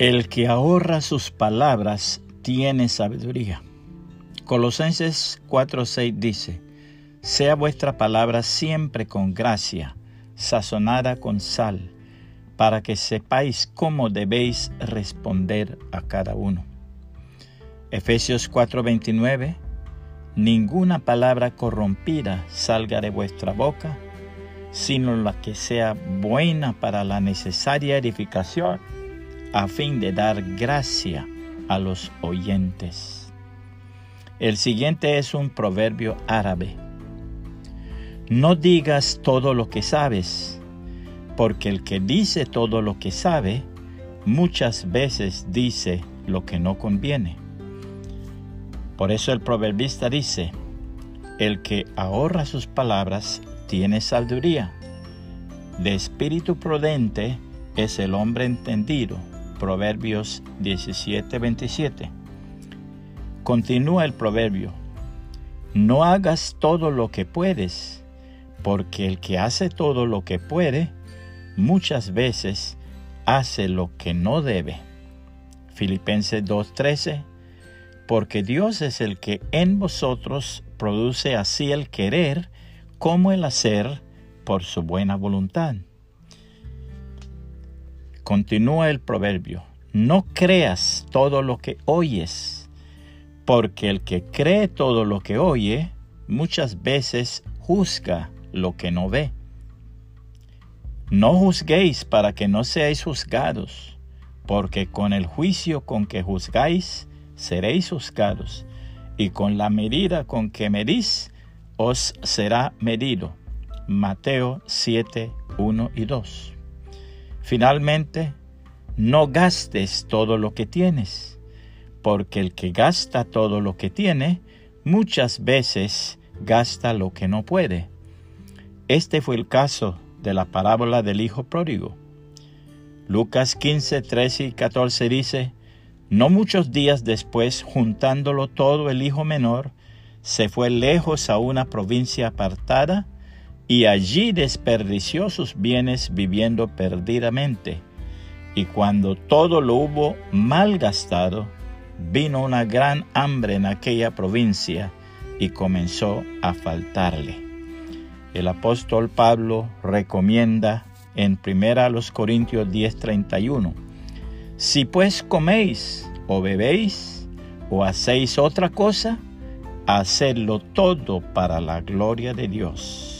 El que ahorra sus palabras tiene sabiduría. Colosenses 4:6 dice, Sea vuestra palabra siempre con gracia, sazonada con sal, para que sepáis cómo debéis responder a cada uno. Efesios 4:29 Ninguna palabra corrompida salga de vuestra boca, sino la que sea buena para la necesaria edificación, a fin de dar gracia a los oyentes. El siguiente es un proverbio árabe. No digas todo lo que sabes, porque el que dice todo lo que sabe, muchas veces dice lo que no conviene. Por eso el proverbista dice, el que ahorra sus palabras tiene sabiduría. De espíritu prudente es el hombre entendido. Proverbios 17:27. Continúa el proverbio. No hagas todo lo que puedes, porque el que hace todo lo que puede, muchas veces hace lo que no debe. Filipenses 2:13 porque Dios es el que en vosotros produce así el querer como el hacer por su buena voluntad. Continúa el proverbio, no creas todo lo que oyes, porque el que cree todo lo que oye, muchas veces juzga lo que no ve. No juzguéis para que no seáis juzgados, porque con el juicio con que juzgáis, seréis juzgados, y con la medida con que medís, os será medido. Mateo 7, 1 y 2. Finalmente, no gastes todo lo que tienes, porque el que gasta todo lo que tiene, muchas veces gasta lo que no puede. Este fue el caso de la parábola del Hijo Pródigo. Lucas 15, 13 y 14 dice, no muchos días después, juntándolo todo el hijo menor, se fue lejos a una provincia apartada y allí desperdició sus bienes viviendo perdidamente. Y cuando todo lo hubo malgastado, vino una gran hambre en aquella provincia y comenzó a faltarle. El apóstol Pablo recomienda en 1 Corintios 10:31 si pues coméis o bebéis o hacéis otra cosa, hacedlo todo para la gloria de Dios.